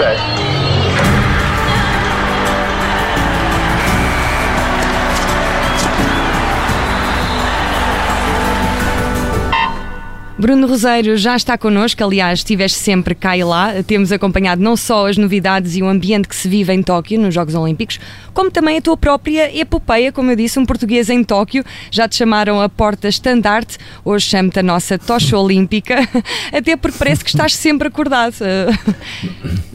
Okay. Bruno Roseiro já está connosco, aliás, estiveste sempre cá e lá. Temos acompanhado não só as novidades e o ambiente que se vive em Tóquio, nos Jogos Olímpicos, como também a tua própria epopeia, como eu disse, um português em Tóquio. Já te chamaram a porta estandarte, hoje chamo-te a nossa tocha olímpica, até porque parece que estás sempre acordado.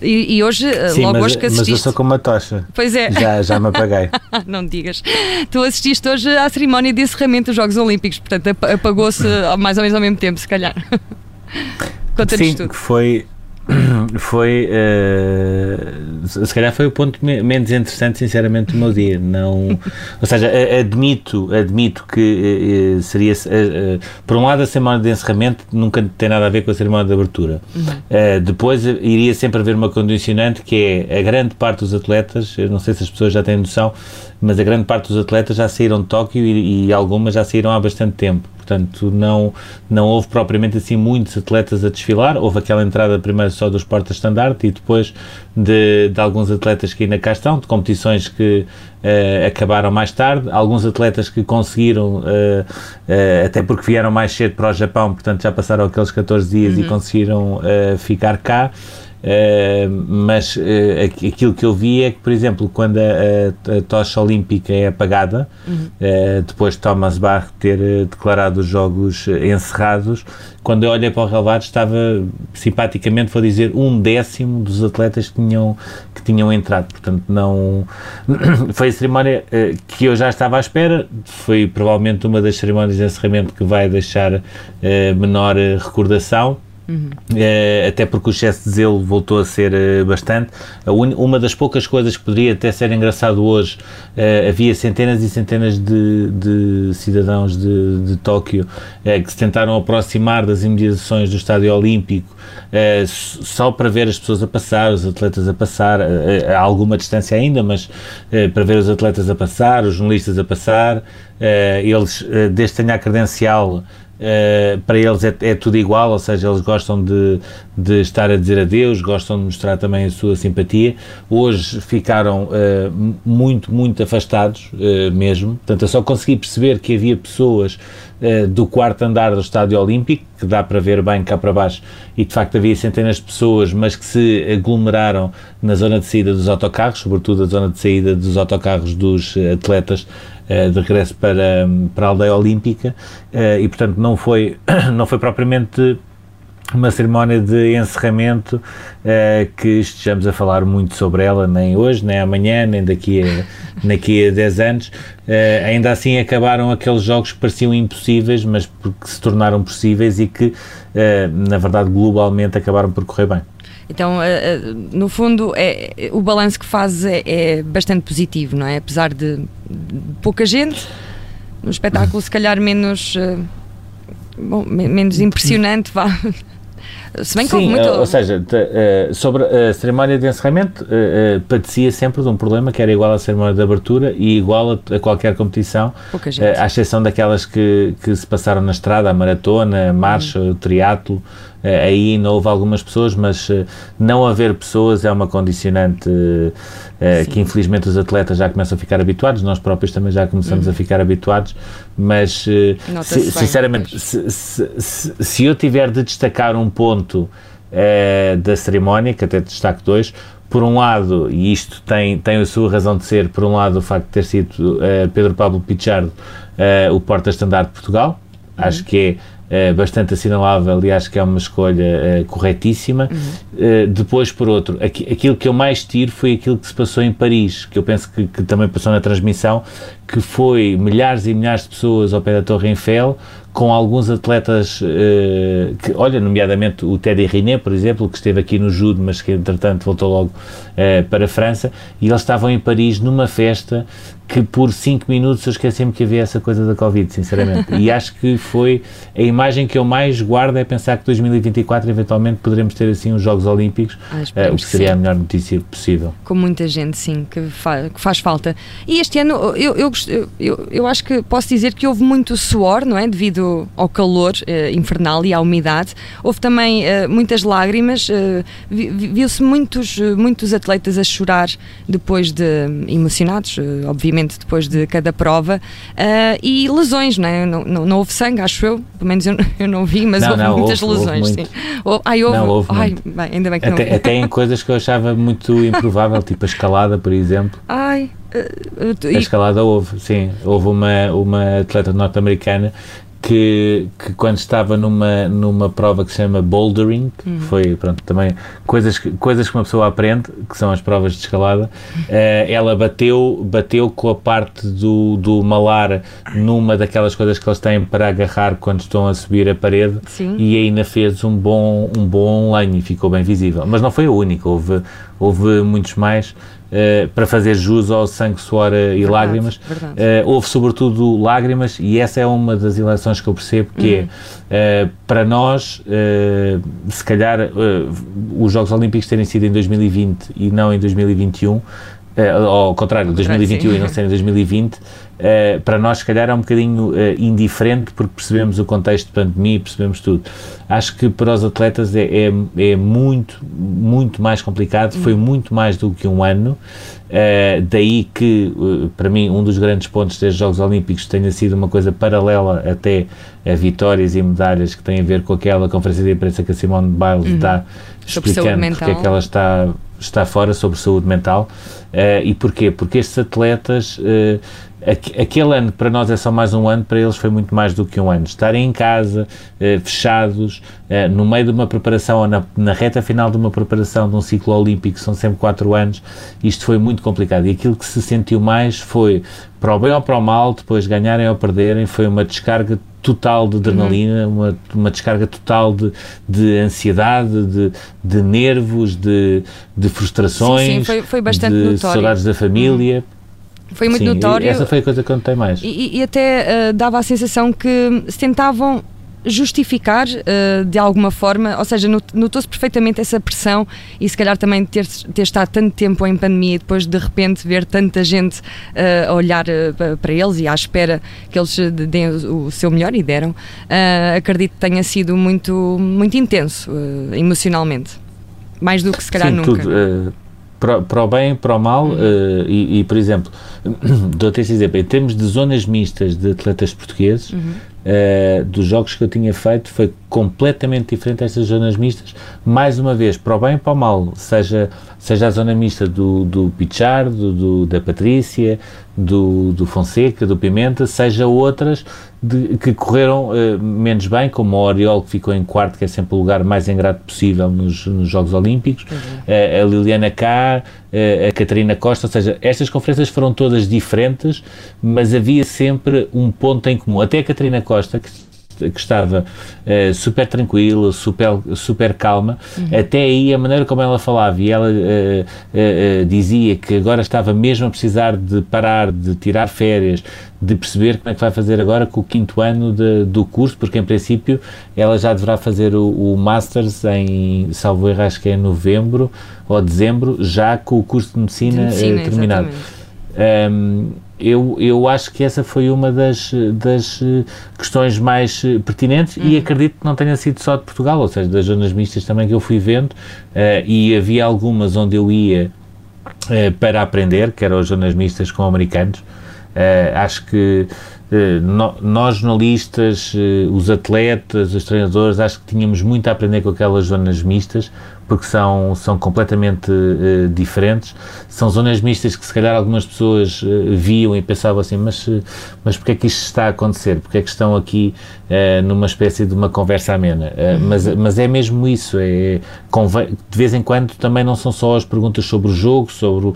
E, e hoje, Sim, logo mas, hoje que assististe. Mas eu sou como uma tocha. Pois é. Já, já me apaguei. não digas. Tu assististe hoje à cerimónia de encerramento dos Jogos Olímpicos, portanto apagou-se mais ou menos ao mesmo tempo, se calhar calhar. Conta-nos Sim, tudo. foi foi uh, se calhar foi o ponto me menos interessante sinceramente do meu dia não ou seja admito admito que uh, seria uh, por um lado a semana de encerramento nunca tem nada a ver com a cerimónia de abertura uhum. depois iria sempre haver uma condicionante que é a grande parte dos atletas eu não sei se as pessoas já têm noção mas a grande parte dos atletas já saíram de Tóquio e, e algumas já saíram há bastante tempo portanto não, não houve propriamente assim muitos atletas a desfilar, houve aquela entrada primeiro só dos portas-estandarte e depois de, de, alguns atletas que ainda cá estão, de competições que uh, acabaram mais tarde, alguns atletas que conseguiram, uh, uh, até porque vieram mais cedo para o Japão, portanto já passaram aqueles 14 dias uhum. e conseguiram ficar cá. Uh, mas uh, aquilo que eu vi é que, por exemplo, quando a, a, a tocha olímpica é apagada, uhum. uh, depois de Thomas Bach ter declarado os jogos encerrados, quando eu olhei para o relevado estava simpaticamente, vou dizer, um décimo dos atletas que tinham, que tinham entrado. Portanto, não. foi a cerimónia que eu já estava à espera, foi provavelmente uma das cerimónias de encerramento que vai deixar menor recordação Uhum. Uh, até porque o excesso de zelo voltou a ser uh, bastante. uma das poucas coisas que poderia até ser engraçado hoje, uh, havia centenas e centenas de, de cidadãos de, de Tóquio que se tentaram aproximar das imediações do Estádio Olímpico só para ver as pessoas a passar, os atletas a passar, a alguma distância ainda, mas para ver os atletas a passar, os jornalistas a passar. eles, desde que tenha a credencial Uh, para eles é, é, tudo igual, ou seja, eles gostam de, de, estar a dizer adeus, gostam de mostrar também a sua simpatia. Hoje ficaram uh, muito, muito afastados uh, mesmo, portanto, eu só consegui perceber que havia pessoas do quarto andar do Estádio Olímpico, que dá para ver bem cá para baixo, e de facto havia centenas de pessoas, mas que se aglomeraram na zona de saída dos autocarros, sobretudo a zona de saída dos autocarros dos atletas de regresso para, para a aldeia olímpica uh, e, portanto, não foi, não foi propriamente uma cerimónia de encerramento uh, que estejamos a falar muito sobre ela, nem hoje, nem amanhã, nem daqui a, daqui a 10 anos. Uh, ainda assim acabaram aqueles jogos que pareciam impossíveis, mas porque se tornaram possíveis e que, uh, na verdade, globalmente acabaram por correr bem. Então, no fundo, é, o balanço que faz é, é, bastante positivo, não é? Apesar de, pouca gente, um espetáculo se calhar menos, bom, menos impressionante, vá. Se bem que Sim, muito... ou seja, eh, sobre a cerimónia de encerramento, eh, eh, padecia sempre de um problema que era igual à cerimónia de abertura e igual a, qualquer competição, à exceção daquelas que, que se passaram na estrada, a maratona, a marcha, uhum. o triatlo, eh, aí não houve algumas pessoas, mas eh, não haver pessoas é uma condicionante eh, que infelizmente os atletas já começam a ficar habituados, nós próprios também já começamos uhum. a ficar habituados, mas sinceramente, se, se, se, eu tiver de destacar um ponto da cerimónia, que até destaco dois, por um lado, e isto tem, tem a sua razão de ser, por um lado o facto de ter sido Pedro Pablo Pichardo o porta-estandarte de Portugal, uhum. acho que é é bastante assinalável e acho que é uma escolha é, corretíssima. Uhum. É, depois, por outro, aqui, aquilo que eu mais tiro foi aquilo que se passou em Paris, que eu penso que, que também passou na transmissão, que foi milhares e milhares de pessoas ao pé da Torre Eiffel, com alguns atletas, eh, que, olha, nomeadamente o Teddy Riné, por exemplo, que esteve aqui no judo, mas que entretanto voltou logo eh, para a França, e eles estavam em Paris numa festa que por 5 minutos eu esqueci-me que havia essa coisa da Covid, sinceramente. e acho que foi a imagem que eu mais guardo é pensar que 2024 eventualmente poderemos ter assim os Jogos Olímpicos, uh, o que seria sim. a melhor notícia possível. Com muita gente, sim, que, fa que faz falta. E este ano eu, eu, eu, eu, acho que posso dizer que houve muito suor, não é? Devido ao calor uh, infernal e à umidade. Houve também uh, muitas lágrimas, viu-se muitos, muitos atletas a chorar depois de emocionados, obviamente depois de cada prova. Uh, e lesões, não, é? não, não, não, houve sangue, acho eu, pelo menos eu, eu não vi, mas não, houve muitas houve, lesões. Houve ai, houve, não, houve ai, bem, ainda bem que até, não. Até em coisas que eu achava muito improvável, tipo a escalada, por exemplo. Ai. Uh, a escalada houve, sim. Houve uma, uma atleta norte-americana que, que quando estava numa, numa prova que se chama bouldering, uhum. foi pronto, também coisas, coisas que uma pessoa aprende, que são as provas de escalada, uh, ela bateu, bateu com a parte do, do malar numa daquelas coisas que eles têm para agarrar quando estão a subir a parede Sim. e ainda fez um bom, um bom online e ficou bem visível. Mas não foi a única, houve, houve muitos mais. Uh, para fazer jus ao sangue, suor uh, e verdade, lágrimas. Verdade. Uh, houve sobretudo lágrimas e essa é uma das eleições que eu percebo que uhum. é, para nós, se calhar, os Jogos Olímpicos terem sido em 2020 e não em 2021, ao contrário, 2021 sim. e não ser em 2020, Uh, para nós, se calhar, é um bocadinho uh, indiferente porque percebemos o contexto de pandemia, percebemos tudo. Acho que para os atletas é, é, é muito, muito mais complicado, foi uhum. muito mais do que um ano. Uh, daí que, para mim, um dos grandes pontos destes Jogos Olímpicos tenha sido uma coisa paralela até a vitórias e medalhas que tem a ver com aquela conferência de imprensa que a Simone Biles uhum. dá explicando porque é que ela está, está fora sobre saúde mental. e porquê? Porque estes atletas aquele ano para nós é só mais um ano, para eles foi muito mais do que um ano. Estarem em casa, eh, fechados, eh, no meio de uma preparação, ou na, na, reta final de uma preparação de um ciclo olímpico, são sempre quatro anos, isto foi muito complicado. E aquilo que se sentiu mais foi, para o bem ou para o mal, depois ganharem ou perderem, foi uma descarga total de adrenalina, uhum. uma, uma descarga total de, de ansiedade, de, de nervos, de, de frustrações, sim, sim, foi, foi bastante de notório. saudades da família. Uhum foi muito Sim, notório. Essa foi a coisa que eu notei mais. E, e até uh, dava a sensação que se tentavam justificar uh, de alguma forma, ou seja, notou-se perfeitamente essa pressão e se calhar também ter, ter estado tanto tempo em pandemia e depois de repente ver tanta gente uh, a olhar uh, para eles e à espera que eles deem o, o seu melhor e deram, acredito que tenha sido muito, muito intenso emocionalmente. Mais do que se calhar Sim, nunca. Tudo, para, para o bem, para o mal, uh, e, e, por exemplo, dou-te esse exemplo, em termos de zonas mistas de atletas portugueses, uhum. uh, dos jogos que eu tinha feito, foi completamente diferente estas zonas mistas, mais uma vez, para o bem e para o mal, seja, seja a zona mista do, do Pichardo, do, da Patrícia, do, do Fonseca, do Pimenta, seja outras de, que correram uh, menos bem, como o Oriol, que ficou em quarto, que é sempre o lugar mais ingrato possível nos, nos Jogos Olímpicos, uhum. uh, a Liliana Cá, uh, a Catarina Costa, ou seja, estas conferências foram todas diferentes, mas havia sempre um ponto em comum. Até a Catarina Costa, que que estava uh, super tranquila, super, super calma. Uhum. Até aí, a maneira como ela falava, e ela uh, uh, dizia que agora estava mesmo a precisar de parar, de tirar férias, de perceber como é que vai fazer agora com o quinto ano de, do curso, porque em princípio ela já deverá fazer o, o Masters em, salvo erro, acho que é em novembro ou dezembro, já com o curso de medicina, de medicina terminado. Um, eu, eu acho que essa foi uma das, das eh, questões mais eh, pertinentes uhum. e acredito que não tenha sido só de Portugal, ou seja, das zonas mistas também que eu fui vendo uh, e havia algumas onde eu ia uh, para aprender, que eram as zonas mistas com americanos. Uh, acho que no, nós jornalistas, os atletas, os treinadores, acho que tínhamos muito a aprender com aquelas zonas mistas, porque são, são completamente uh, diferentes. São zonas mistas que se calhar algumas pessoas uh, viam e pensavam assim, mas, uh, mas porquê é que isto está a acontecer? Porquê é que estão aqui numa espécie de uma conversa amena? Uhum. mas, mas é mesmo isso, é, de vez em quando também não são só as perguntas sobre o jogo, sobre,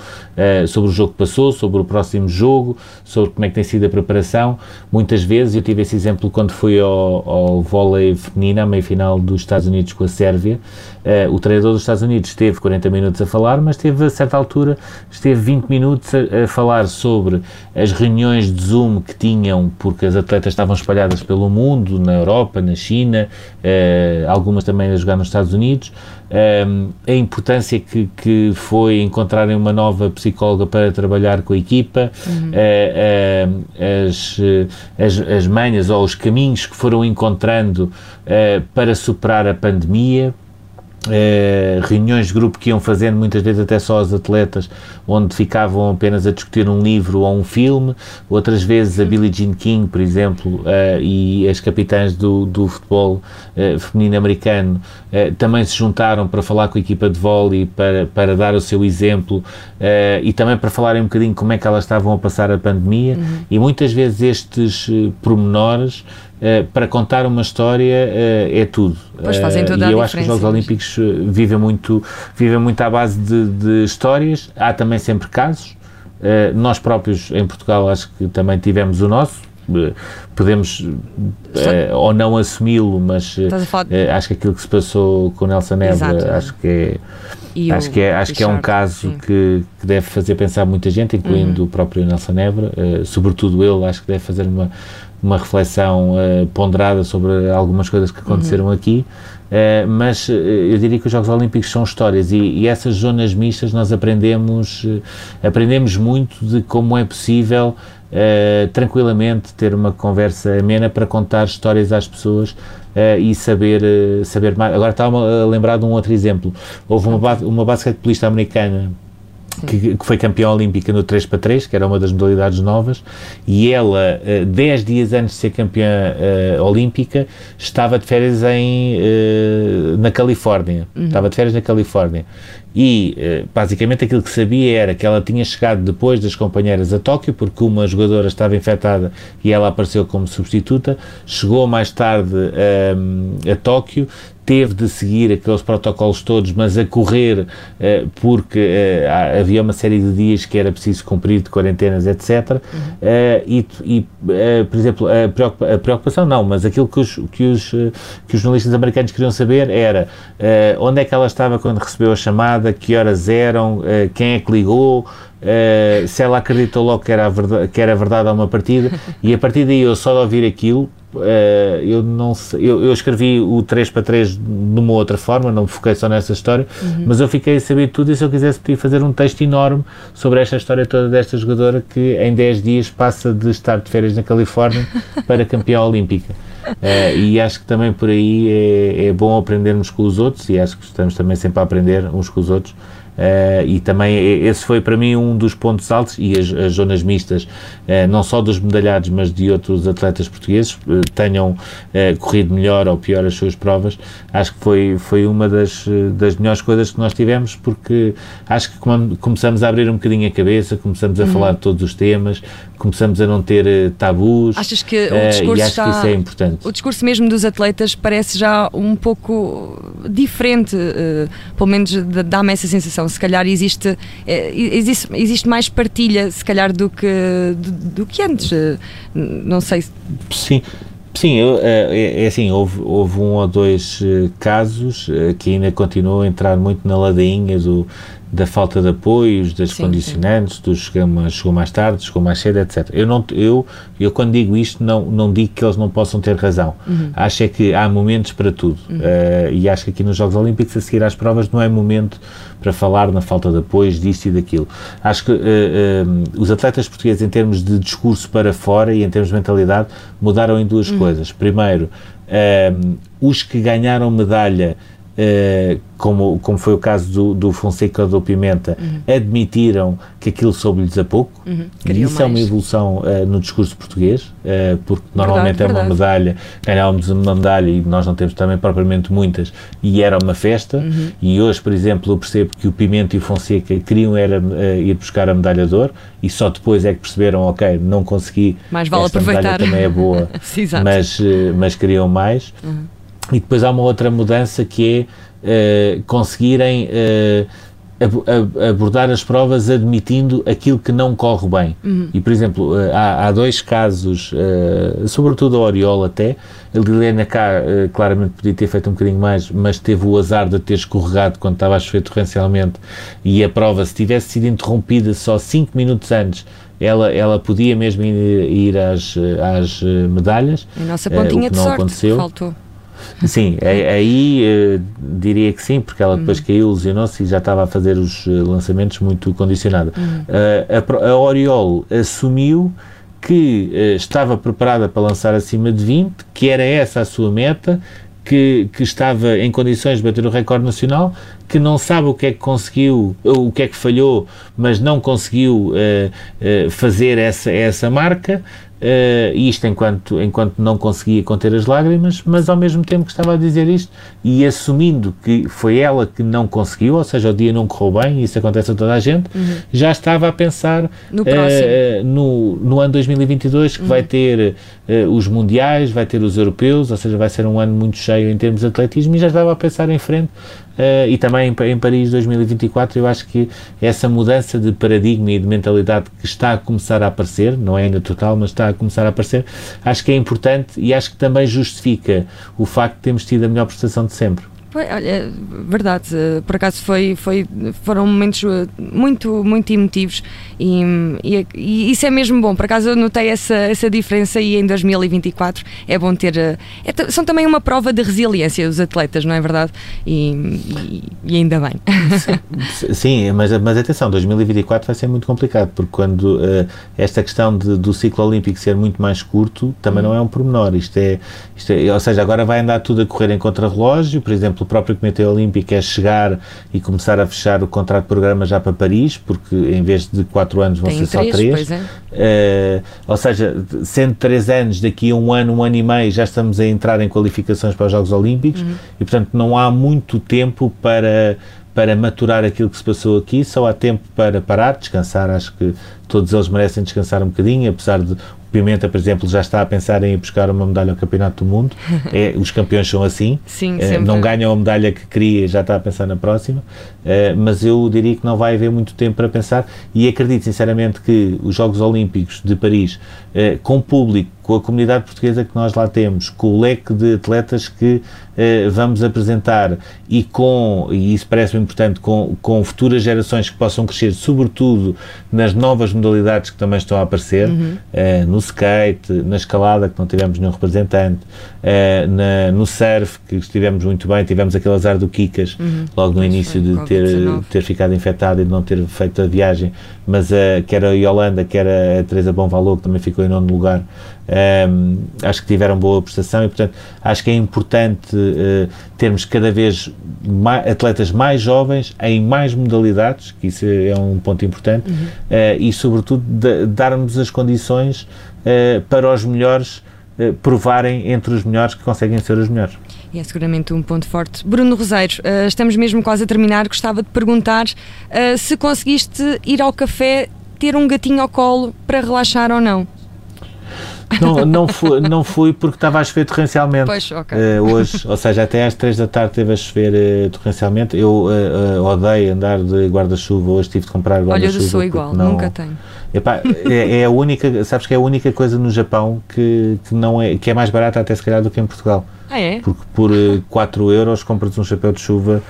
sobre o jogo que passou, sobre o próximo jogo, sobre como é que tem sido a preparação, muitas vezes, eu tive esse exemplo quando fui ao, ao vôlei feminino, à meia-final dos Estados Unidos com a Sérvia, uh, o treinador dos Estados Unidos esteve 40 minutos a falar, mas teve a certa altura, esteve 20 minutos a, a falar sobre as reuniões de Zoom que tinham, porque as atletas estavam espalhadas pelo mundo, na Europa, na China, uh, algumas também a jogar nos Estados Unidos, um, a importância que, que foi encontrarem uma nova psicóloga para trabalhar com a equipa, uhum. uh, uh, as, as, as manhas ou os caminhos que foram encontrando para superar a pandemia. Uh, reuniões de grupo que iam fazendo, muitas vezes até só os atletas, onde ficavam apenas a discutir um livro ou um filme, outras vezes a Billie Jean King, por exemplo, uh, e as capitãs do, do futebol uh, feminino americano também se juntaram para falar com a equipa de vôlei, para, para dar o seu exemplo e também para falarem um bocadinho como é que elas estavam a passar a pandemia, uhum. e muitas vezes estes pormenores Uh, para contar uma história uh, é tudo. Pois fazem toda uh, e eu acho que os Jogos Olímpicos vivem muito, vivem muito à base de, de histórias. Há também sempre casos. nós próprios em Portugal acho que também tivemos o nosso. podemos ou não assumi-lo, mas acho que aquilo que se passou com Nelson Nebra acho que é e acho que é, acho que é um caso que, que, deve fazer pensar muita gente, incluindo uhum. o próprio Nelson Nebra, sobretudo ele, acho que deve fazer uma, uma reflexão uh, ponderada sobre algumas coisas que aconteceram uhum. aqui, uh, mas uh, eu diria que os Jogos Olímpicos são histórias e, e essas zonas mistas nós aprendemos, aprendemos muito de como é possível tranquilamente ter uma conversa amena para contar histórias às pessoas e saber, saber mais. Agora estava a lembrar de um outro exemplo. Houve uma, uma basquetebolista americana que, que, foi campeã olímpica no 3 para 3, que era uma das modalidades novas, e ela, 10 uh, dias antes de ser campeã uh, olímpica, estava de férias em, uh, na Califórnia. Uhum. Estava de férias na Califórnia. E, basicamente, aquilo que sabia era que ela tinha chegado depois das companheiras a Tóquio, porque uma jogadora estava infectada e ela apareceu como substituta. Chegou mais tarde a Tóquio, teve de seguir aqueles protocolos todos, mas a correr, uh, porque uh, havia uma série de dias que era preciso cumprir de quarentenas, etc. Uhum. Uh, e, e por exemplo, a, preocupa a, preocupação não, mas aquilo que os, que os, que os jornalistas americanos queriam saber era onde é que ela estava quando recebeu a chamada, que horas eram, quem é que ligou, se ela acreditou logo que era, verdade, que era verdade a uma partida, e a partir daí eu só de ouvir aquilo, Uh, eu não sei, eu, eu, escrevi o 3 para 3 de uma outra forma, não me foquei só nessa história, uhum. mas eu fiquei a saber tudo e se eu quisesse podia fazer um texto enorme sobre esta história toda desta jogadora que em 10 dias passa de estar de férias na Califórnia para campeã olímpica. Uh, e acho que também por aí é, é bom aprendermos com os outros e acho que estamos também sempre a aprender uns com os outros Uh, e também esse foi para mim um dos pontos altos e as, as zonas mistas, uh, não só dos medalhados, mas de outros atletas portugueses, uh, tenham corrido melhor ou pior as suas provas, acho que foi, foi uma das, das melhores coisas que nós tivemos, porque acho que começamos a abrir um bocadinho a cabeça, começamos a uhum. falar de todos os temas, começamos a não ter tabus. Achas que o discurso está, que isso é importante. O discurso mesmo dos atletas parece já um pouco diferente, pelo menos dá-me essa sensação se calhar existe, é, existe, existe mais partilha, se calhar, do que, do, do que antes. Não sei. Sim. Sim, eu, é, é, assim, houve, houve um ou dois eh, casos eh, que ainda continuam a entrar muito na ladainha do, da falta de apoios, das sim, condicionantes, sim. do chegou, chegou mais tarde, chegou mais cedo, etc. Eu, não, eu, eu quando digo isto, não, não digo que eles não possam ter razão. Uhum. Acho é que há momentos para tudo. Uhum. Uh, e acho que aqui nos Jogos Olímpicos, a seguir às provas, não é momento para falar na falta de apoios, disto e daquilo. Acho que uh, uh, os atletas portugueses, em termos de discurso para fora e em termos de mentalidade, mudaram em duas uhum. coisas. Primeiro, os que ganharam medalha Uh, como, como foi o caso do, do Fonseca do Pimenta, uhum. admitiram que aquilo soube-lhes a pouco, uhum. e isso mais. é uma evolução uh, no discurso português, uh, porque normalmente verdade, é uma medalha, ganhávamos uma medalha e nós não temos também propriamente muitas, e era uma festa, uhum. e hoje, por exemplo, eu percebo que o Pimenta e o Fonseca queriam era ir buscar a medalha de ouro, e só depois é que perceberam, ok, não consegui, mais vale esta aproveitar. medalha também é boa, Sim, mas, mas queriam mais. Uhum. E depois há uma outra mudança que é uh, conseguirem uh, abordar as provas admitindo aquilo que não corre bem. Uhum. E, por exemplo, eh, há, há dois casos, uh, sobretudo a Oriol até, a Liliana cá uh, claramente podia ter feito um bocadinho mais, mas teve o azar de ter escorregado quando estava a chover torrencialmente e a prova, se tivesse sido interrompida só 5 minutos antes, ela, ela podia mesmo ir, ir às, às medalhas. A nossa pontinha uh, de sorte aconteceu. faltou. Sim, aí uh, diria que sim, porque ela depois uhum. caiu, lesionou-se e já estava a fazer os uh, lançamentos muito condicionada. Uhum. Uh, a, a Oriol assumiu que estava preparada para lançar acima de 20, que era essa a sua meta, que, que, estava em condições de bater o recorde nacional, que não sabe o que é que conseguiu, o que é que falhou, mas não conseguiu uh, uh, fazer essa, essa marca, Uh, isto enquanto, enquanto não conseguia conter as lágrimas, mas ao mesmo tempo que estava a dizer isto e assumindo que foi ela que não conseguiu, ou seja, o dia não correu bem, isso acontece a toda a gente, uhum. já estava a pensar no, uh, no, no, ano 2022 que uhum. vai ter uh, os mundiais, vai ter os europeus, ou seja, vai ser um ano muito cheio em termos de atletismo e já estava a pensar em frente e também em, em, Paris 2024 eu acho que essa mudança de paradigma e de mentalidade que está a começar a aparecer, não é ainda total, mas está a começar a aparecer, acho que é importante e acho que também justifica o facto de termos tido a melhor prestação de sempre. Olha, verdade, por acaso foi, foi, foram momentos eh, muito, muito emotivos e, e, e, isso é mesmo bom. Por acaso eu notei essa, essa diferença e em 2024 é bom ter. Eh, é, são também uma prova de resiliência os atletas, não é verdade? E, e ainda bem. Sim, mas, mas atenção, 2024 vai ser muito complicado porque quando uh, esta questão de, do ciclo olímpico ser muito mais curto também hum. não é um pormenor. Isto é, isto é, ou seja, agora vai andar tudo a correr em contra-relógio, por exemplo exemplo, o próprio Comitê Olímpico é chegar e começar a fechar o contrato de programa já para Paris, porque em vez de quatro anos vão Tem ser três, só três. É. Uh, ou seja, sendo três anos, daqui a um ano, um ano e meio, já estamos a entrar em qualificações para os Jogos Olímpicos uhum. e, portanto, não há muito tempo para para maturar aquilo que se passou aqui, só há tempo para parar, descansar. Acho que todos eles merecem descansar um bocadinho, apesar de Pimenta, por exemplo, já está a pensar em ir buscar uma medalha ao Campeonato do Mundo. É, os campeões são assim. Sim, uh, não ganham a medalha que queria, já está a pensar na próxima. Uh, mas eu diria que não vai haver muito tempo para pensar e acredito sinceramente que os Jogos Olímpicos de Paris, uh, com público, com a comunidade portuguesa que nós lá temos, com o leque de atletas que vamos apresentar e com, e isso parece-me importante, com, com futuras gerações que possam crescer, sobretudo nas novas modalidades que também estão a aparecer, uhum. no no skate, na escalada, que não tivemos nenhum representante, uh, na, no surf, que estivemos muito bem, tivemos aquele azar do Kikas, uhum. logo no início de ter, ter ficado infectado e de não ter feito a viagem, mas uh, quer a Yolanda, quer a Teresa Bonvalor, que também ficou em nono lugar, um, acho que tiveram boa prestação e, portanto, acho que é importante uh, termos cada vez mais, atletas mais jovens em mais modalidades, que isso é um ponto importante, uhum. uh, e, sobretudo, de, darmos as condições uh, para os melhores provarem entre os melhores que conseguem ser os melhores. E é seguramente um ponto forte. Bruno Roseiro, uh, estamos mesmo quase a terminar. Gostava de perguntar uh, se conseguiste ir ao café ter um gatinho ao colo para relaxar ou não. Não, não, fui, não fui porque estava a chover torrencialmente pois, okay. uh, hoje, ou seja, até às 3 da tarde teve a chover uh, torrencialmente. Eu uh, odeio andar de guarda-chuva, hoje tive de comprar guarda-chuva. Olha, eu sou igual, não, nunca tenho. Epá, é, é, a única, sabes que é a única coisa no Japão que, que, não é, que é mais barata até se calhar do que em Portugal. Ah, é? Porque por 4 euros compras um chapéu de chuva,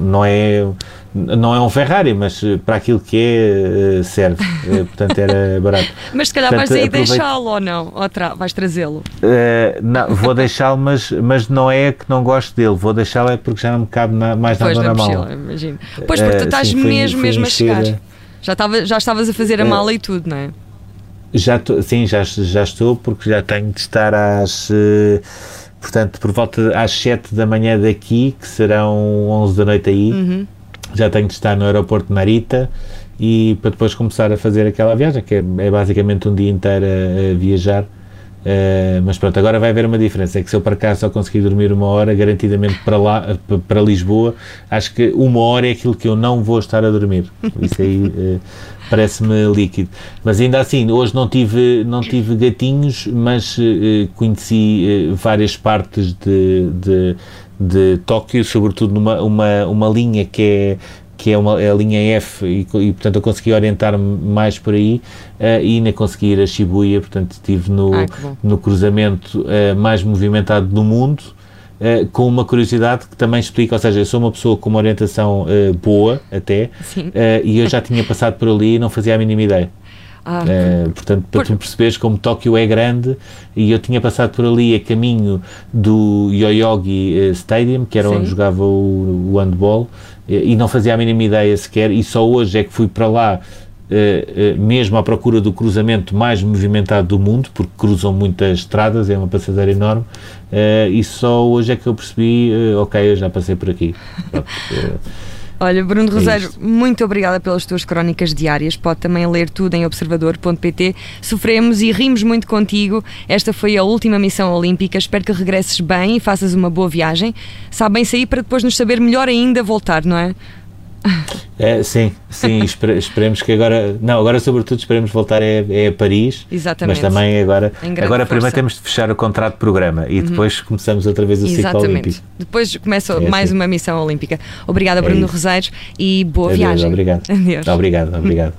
não é não é um Ferrari, mas eh, para aquilo que é, eh, serve. Eh, portanto, era barato. Mas se calhar Portanto, vais aí deixá-lo ou não? Ou tra... vais trazê-lo? Uh, não, vou deixá-lo, mas, mas não é que não gosto dele. Vou deixá-lo é porque já não me cabe na, mais pois, nada na, na mala. Imagino. Pois, porque tu estás uh, sim, mesmo, mesmo a chegar. Já, tava, já estavas a fazer a mala uh, e tudo, não é? Já tô, sim, já, já estou, porque já tenho de estar às portanto, por volta às 7 da manhã daqui, que serão 11 da noite aí, uhum já tenho de estar no aeroporto de Narita e para depois começar a fazer aquela viagem, que é, é basicamente um dia inteiro a, a viajar. Uh, mas pronto, agora vai haver uma diferença. É que se eu para cá só conseguir dormir uma hora, garantidamente para lá, para Lisboa, acho que uma hora é aquilo que eu não vou estar a dormir. Isso aí uh, parece-me líquido. Mas ainda assim, hoje não tive, não tive gatinhos, mas uh, conheci várias partes de, de de Tóquio, sobretudo numa uma, uma linha que é que é uma, é a linha F, e, e portanto eu consegui orientar-me mais por aí uh, e ainda consegui ir a Shibuya, portanto estive no, ah, no cruzamento uh, mais movimentado do mundo. Uh, com uma curiosidade que também explica, ou seja, eu sou uma pessoa com uma orientação boa até, e eu já tinha passado por ali e não fazia a mínima ideia. Ah, uh, portanto, para por... tu perceberes como Tóquio é grande, e eu tinha passado por ali a caminho do Yoyogi eh, Stadium, que era Sim. onde jogava o, o handball, e não fazia a mínima ideia sequer, e só hoje é que fui para lá. Uh, uh, mesmo à procura do cruzamento mais movimentado do mundo, porque cruzam muitas estradas, é uma passadeira enorme, e só hoje é que eu percebi, ok, eu já passei por aqui. Olha, Bruno é Rosário, muito obrigada pelas tuas crónicas diárias. Pode também ler tudo em observador.pt. Sofremos e rimos muito contigo. Esta foi a última missão olímpica. Espero que regresses bem e faças uma boa viagem. Sabem sair para depois nos saber melhor ainda voltar, não é? É, sim, sim, espere, esperemos que agora, não, agora sobretudo esperemos voltar é, é a Paris, Exatamente. mas também agora, agora primeiro temos de fechar o contrato de programa e uhum. depois começamos outra vez o Exatamente. ciclo olímpico. Depois começa é mais assim. uma missão olímpica. Obrigada Bruno é Roseiros e boa Adeus, viagem. Obrigado. Adeus. Obrigado, obrigado.